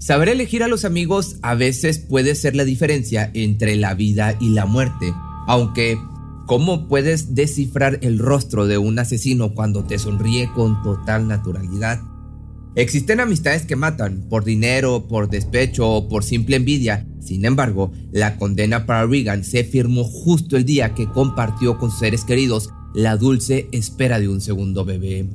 Saber elegir a los amigos a veces puede ser la diferencia entre la vida y la muerte, aunque ¿cómo puedes descifrar el rostro de un asesino cuando te sonríe con total naturalidad? Existen amistades que matan por dinero, por despecho o por simple envidia. Sin embargo, la condena para Regan se firmó justo el día que compartió con sus seres queridos la dulce espera de un segundo bebé.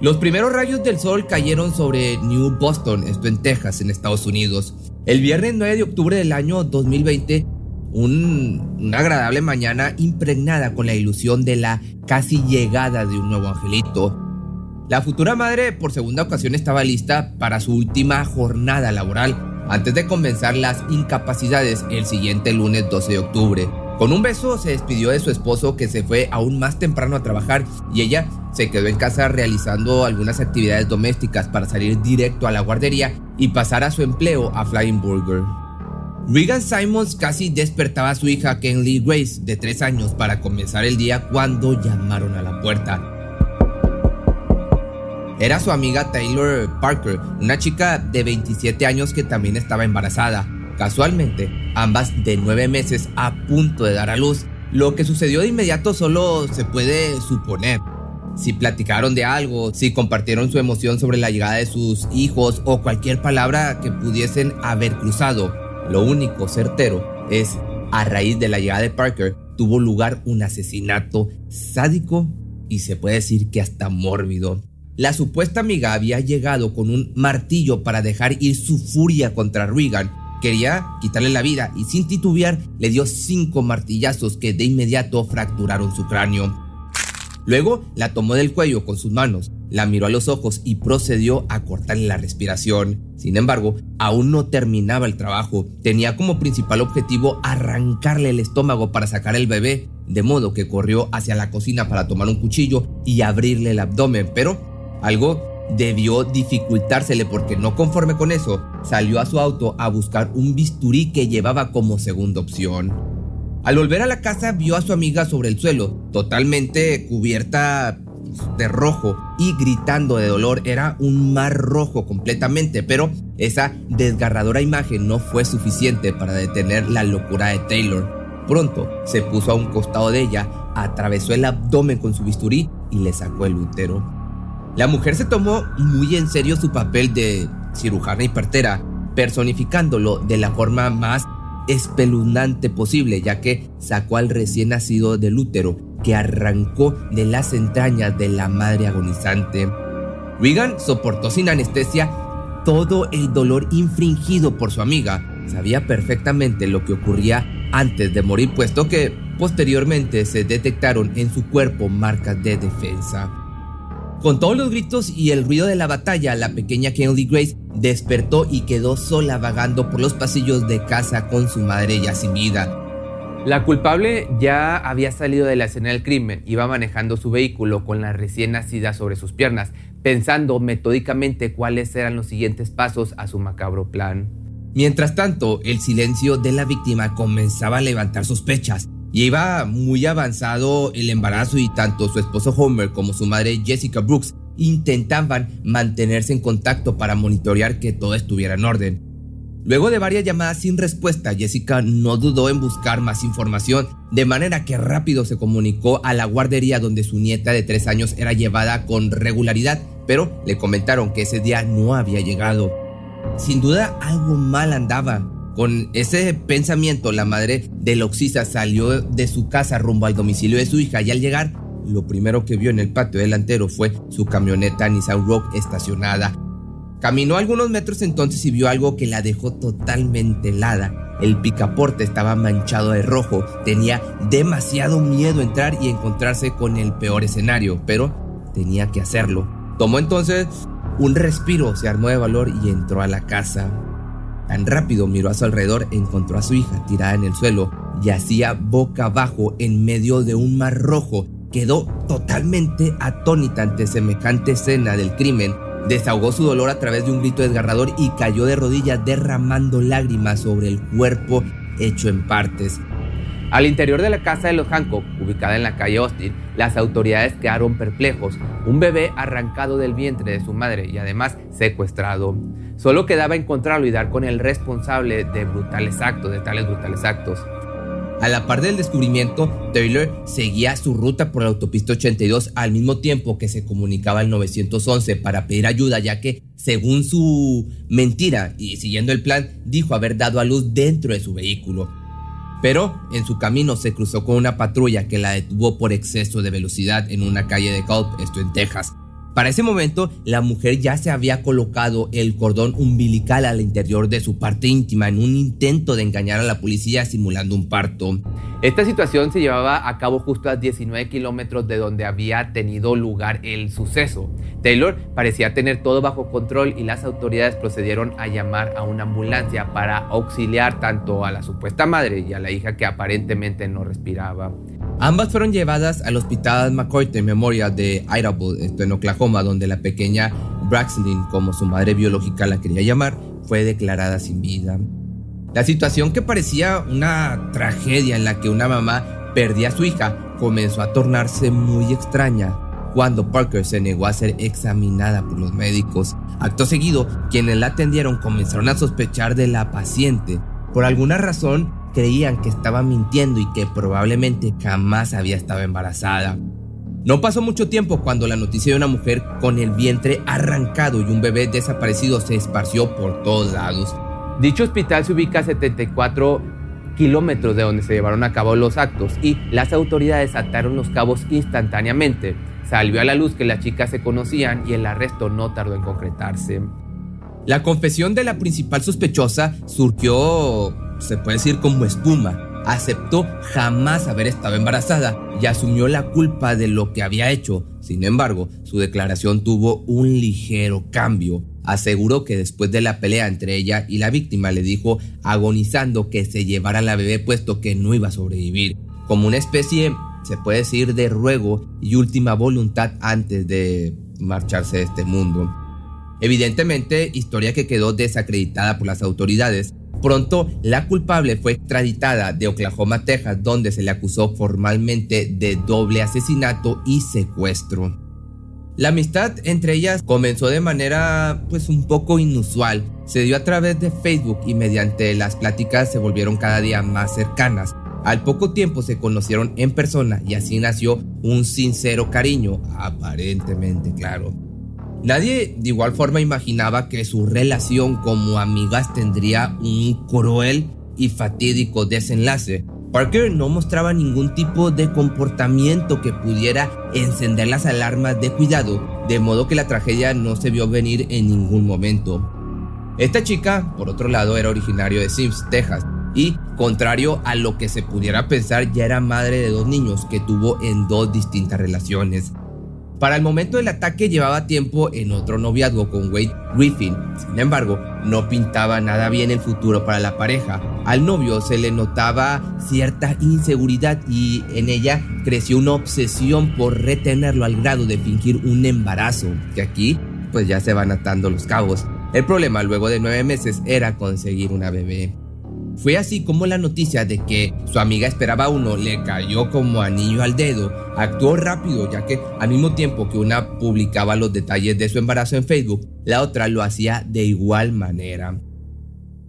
Los primeros rayos del sol cayeron sobre New Boston, esto en Texas, en Estados Unidos. El viernes 9 de octubre del año 2020, una agradable mañana impregnada con la ilusión de la casi llegada de un nuevo angelito. La futura madre por segunda ocasión estaba lista para su última jornada laboral antes de comenzar las incapacidades el siguiente lunes 12 de octubre. Con un beso se despidió de su esposo que se fue aún más temprano a trabajar y ella se quedó en casa realizando algunas actividades domésticas para salir directo a la guardería y pasar a su empleo a Flying Burger. Regan Simons casi despertaba a su hija Kenley Grace de 3 años para comenzar el día cuando llamaron a la puerta. Era su amiga Taylor Parker, una chica de 27 años que también estaba embarazada. Casualmente, ambas de nueve meses a punto de dar a luz. Lo que sucedió de inmediato solo se puede suponer. Si platicaron de algo, si compartieron su emoción sobre la llegada de sus hijos o cualquier palabra que pudiesen haber cruzado. Lo único certero es, a raíz de la llegada de Parker, tuvo lugar un asesinato sádico y se puede decir que hasta mórbido. La supuesta amiga había llegado con un martillo para dejar ir su furia contra Regan Quería quitarle la vida y sin titubear le dio cinco martillazos que de inmediato fracturaron su cráneo. Luego la tomó del cuello con sus manos, la miró a los ojos y procedió a cortarle la respiración. Sin embargo, aún no terminaba el trabajo. Tenía como principal objetivo arrancarle el estómago para sacar el bebé, de modo que corrió hacia la cocina para tomar un cuchillo y abrirle el abdomen, pero algo debió dificultársele porque no conforme con eso, salió a su auto a buscar un bisturí que llevaba como segunda opción. Al volver a la casa vio a su amiga sobre el suelo, totalmente cubierta de rojo y gritando de dolor. Era un mar rojo completamente, pero esa desgarradora imagen no fue suficiente para detener la locura de Taylor. Pronto se puso a un costado de ella, atravesó el abdomen con su bisturí y le sacó el útero. La mujer se tomó muy en serio su papel de cirujana y partera, personificándolo de la forma más espeluznante posible, ya que sacó al recién nacido del útero que arrancó de las entrañas de la madre agonizante. Regan soportó sin anestesia todo el dolor infringido por su amiga. Sabía perfectamente lo que ocurría antes de morir, puesto que posteriormente se detectaron en su cuerpo marcas de defensa. Con todos los gritos y el ruido de la batalla, la pequeña Kennedy Grace despertó y quedó sola vagando por los pasillos de casa con su madre ya sin vida. La culpable ya había salido de la escena del crimen, iba manejando su vehículo con la recién nacida sobre sus piernas, pensando metódicamente cuáles eran los siguientes pasos a su macabro plan. Mientras tanto, el silencio de la víctima comenzaba a levantar sospechas. Y iba muy avanzado el embarazo y tanto su esposo Homer como su madre Jessica Brooks intentaban mantenerse en contacto para monitorear que todo estuviera en orden. Luego de varias llamadas sin respuesta, Jessica no dudó en buscar más información, de manera que rápido se comunicó a la guardería donde su nieta de tres años era llevada con regularidad, pero le comentaron que ese día no había llegado. Sin duda algo mal andaba, con ese pensamiento, la madre de Loxisa salió de su casa rumbo al domicilio de su hija y al llegar, lo primero que vio en el patio delantero fue su camioneta Nissan Rock estacionada. Caminó algunos metros entonces y vio algo que la dejó totalmente helada. El picaporte estaba manchado de rojo, tenía demasiado miedo entrar y encontrarse con el peor escenario, pero tenía que hacerlo. Tomó entonces un respiro, se armó de valor y entró a la casa. Tan rápido miró a su alrededor, encontró a su hija tirada en el suelo, yacía boca abajo en medio de un mar rojo. Quedó totalmente atónita ante semejante escena del crimen. Desahogó su dolor a través de un grito desgarrador y cayó de rodillas derramando lágrimas sobre el cuerpo hecho en partes. Al interior de la casa de los Hancock, ubicada en la calle Austin, las autoridades quedaron perplejos. Un bebé arrancado del vientre de su madre y además secuestrado. Solo quedaba encontrarlo y dar con el responsable de brutales actos, de tales brutales actos. A la par del descubrimiento, Taylor seguía su ruta por la autopista 82 al mismo tiempo que se comunicaba al 911 para pedir ayuda, ya que, según su mentira y siguiendo el plan, dijo haber dado a luz dentro de su vehículo. Pero en su camino se cruzó con una patrulla que la detuvo por exceso de velocidad en una calle de Culp, esto en Texas. Para ese momento, la mujer ya se había colocado el cordón umbilical al interior de su parte íntima en un intento de engañar a la policía simulando un parto. Esta situación se llevaba a cabo justo a 19 kilómetros de donde había tenido lugar el suceso. Taylor parecía tener todo bajo control y las autoridades procedieron a llamar a una ambulancia para auxiliar tanto a la supuesta madre y a la hija que aparentemente no respiraba. Ambas fueron llevadas al hospital McCoy en memoria de Idaho, esto en Oklahoma, donde la pequeña Braxlin, como su madre biológica la quería llamar, fue declarada sin vida. La situación que parecía una tragedia en la que una mamá perdía a su hija comenzó a tornarse muy extraña cuando Parker se negó a ser examinada por los médicos. Acto seguido, quienes la atendieron comenzaron a sospechar de la paciente. Por alguna razón, creían que estaba mintiendo y que probablemente jamás había estado embarazada. No pasó mucho tiempo cuando la noticia de una mujer con el vientre arrancado y un bebé desaparecido se esparció por todos lados. Dicho hospital se ubica a 74 kilómetros de donde se llevaron a cabo los actos y las autoridades ataron los cabos instantáneamente. Salió a la luz que las chicas se conocían y el arresto no tardó en concretarse. La confesión de la principal sospechosa surgió se puede decir como espuma. Aceptó jamás haber estado embarazada y asumió la culpa de lo que había hecho. Sin embargo, su declaración tuvo un ligero cambio. Aseguró que después de la pelea entre ella y la víctima le dijo agonizando que se llevara la bebé puesto que no iba a sobrevivir, como una especie, se puede decir, de ruego y última voluntad antes de marcharse de este mundo. Evidentemente, historia que quedó desacreditada por las autoridades, Pronto, la culpable fue extraditada de Oklahoma, Texas, donde se le acusó formalmente de doble asesinato y secuestro. La amistad entre ellas comenzó de manera pues un poco inusual. Se dio a través de Facebook y mediante las pláticas se volvieron cada día más cercanas. Al poco tiempo se conocieron en persona y así nació un sincero cariño, aparentemente claro. Nadie de igual forma imaginaba que su relación como amigas tendría un cruel y fatídico desenlace. Parker no mostraba ningún tipo de comportamiento que pudiera encender las alarmas de cuidado, de modo que la tragedia no se vio venir en ningún momento. Esta chica, por otro lado, era originario de Sims, Texas, y, contrario a lo que se pudiera pensar, ya era madre de dos niños que tuvo en dos distintas relaciones. Para el momento del ataque llevaba tiempo en otro noviazgo con Wade Griffin. Sin embargo, no pintaba nada bien el futuro para la pareja. Al novio se le notaba cierta inseguridad y en ella creció una obsesión por retenerlo al grado de fingir un embarazo, que aquí pues ya se van atando los cabos. El problema luego de nueve meses era conseguir una bebé. Fue así como la noticia de que su amiga esperaba uno le cayó como anillo al dedo. Actuó rápido ya que al mismo tiempo que una publicaba los detalles de su embarazo en Facebook, la otra lo hacía de igual manera.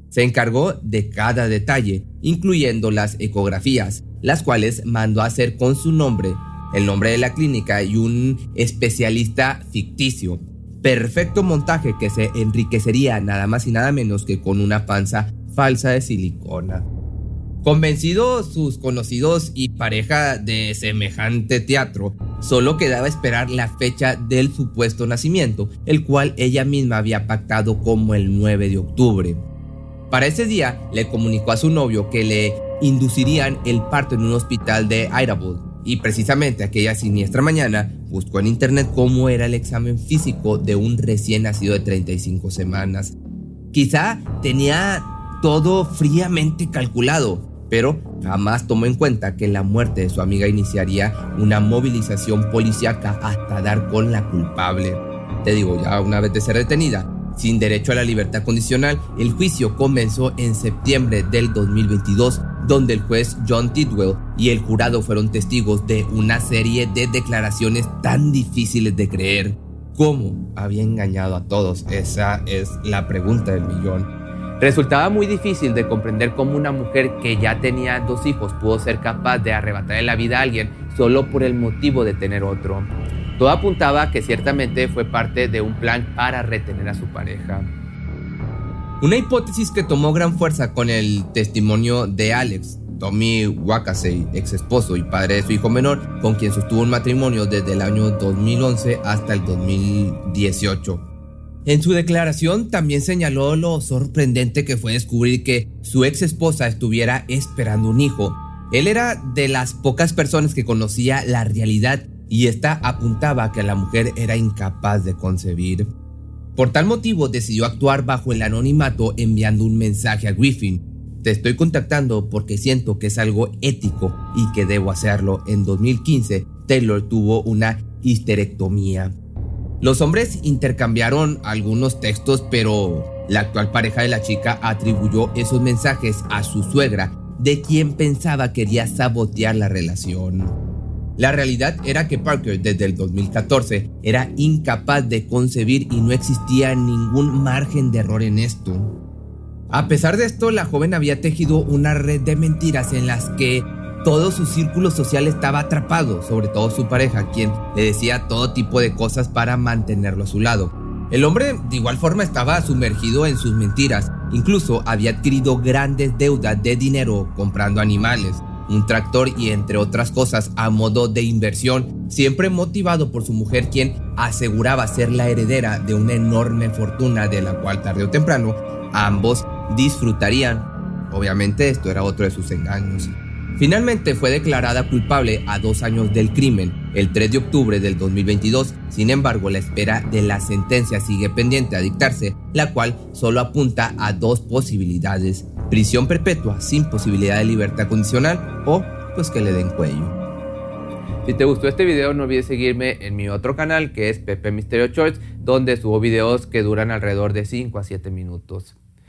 Se encargó de cada detalle, incluyendo las ecografías, las cuales mandó a hacer con su nombre, el nombre de la clínica y un especialista ficticio. Perfecto montaje que se enriquecería nada más y nada menos que con una panza falsa de silicona. Convencidos sus conocidos y pareja de semejante teatro, solo quedaba esperar la fecha del supuesto nacimiento, el cual ella misma había pactado como el 9 de octubre. Para ese día le comunicó a su novio que le inducirían el parto en un hospital de Idaho, y precisamente aquella siniestra mañana buscó en internet cómo era el examen físico de un recién nacido de 35 semanas. Quizá tenía todo fríamente calculado, pero jamás tomó en cuenta que la muerte de su amiga iniciaría una movilización policíaca hasta dar con la culpable. Te digo, ya una vez de ser detenida, sin derecho a la libertad condicional, el juicio comenzó en septiembre del 2022, donde el juez John Tidwell y el jurado fueron testigos de una serie de declaraciones tan difíciles de creer. ¿Cómo había engañado a todos? Esa es la pregunta del millón. Resultaba muy difícil de comprender cómo una mujer que ya tenía dos hijos pudo ser capaz de arrebatarle la vida a alguien solo por el motivo de tener otro. Todo apuntaba que ciertamente fue parte de un plan para retener a su pareja. Una hipótesis que tomó gran fuerza con el testimonio de Alex, Tommy Wakasey, ex esposo y padre de su hijo menor, con quien sostuvo un matrimonio desde el año 2011 hasta el 2018. En su declaración también señaló lo sorprendente que fue descubrir que su ex esposa estuviera esperando un hijo. Él era de las pocas personas que conocía la realidad y esta apuntaba que la mujer era incapaz de concebir. Por tal motivo decidió actuar bajo el anonimato enviando un mensaje a Griffin. Te estoy contactando porque siento que es algo ético y que debo hacerlo. En 2015, Taylor tuvo una histerectomía. Los hombres intercambiaron algunos textos, pero la actual pareja de la chica atribuyó esos mensajes a su suegra, de quien pensaba quería sabotear la relación. La realidad era que Parker desde el 2014 era incapaz de concebir y no existía ningún margen de error en esto. A pesar de esto, la joven había tejido una red de mentiras en las que todo su círculo social estaba atrapado, sobre todo su pareja, quien le decía todo tipo de cosas para mantenerlo a su lado. El hombre de igual forma estaba sumergido en sus mentiras, incluso había adquirido grandes deudas de dinero comprando animales, un tractor y entre otras cosas a modo de inversión, siempre motivado por su mujer quien aseguraba ser la heredera de una enorme fortuna de la cual tarde o temprano ambos disfrutarían. Obviamente esto era otro de sus engaños. Finalmente fue declarada culpable a dos años del crimen, el 3 de octubre del 2022. Sin embargo, la espera de la sentencia sigue pendiente a dictarse, la cual solo apunta a dos posibilidades, prisión perpetua sin posibilidad de libertad condicional o pues que le den cuello. Si te gustó este video no olvides seguirme en mi otro canal que es Pepe Misterio Choice, donde subo videos que duran alrededor de 5 a 7 minutos.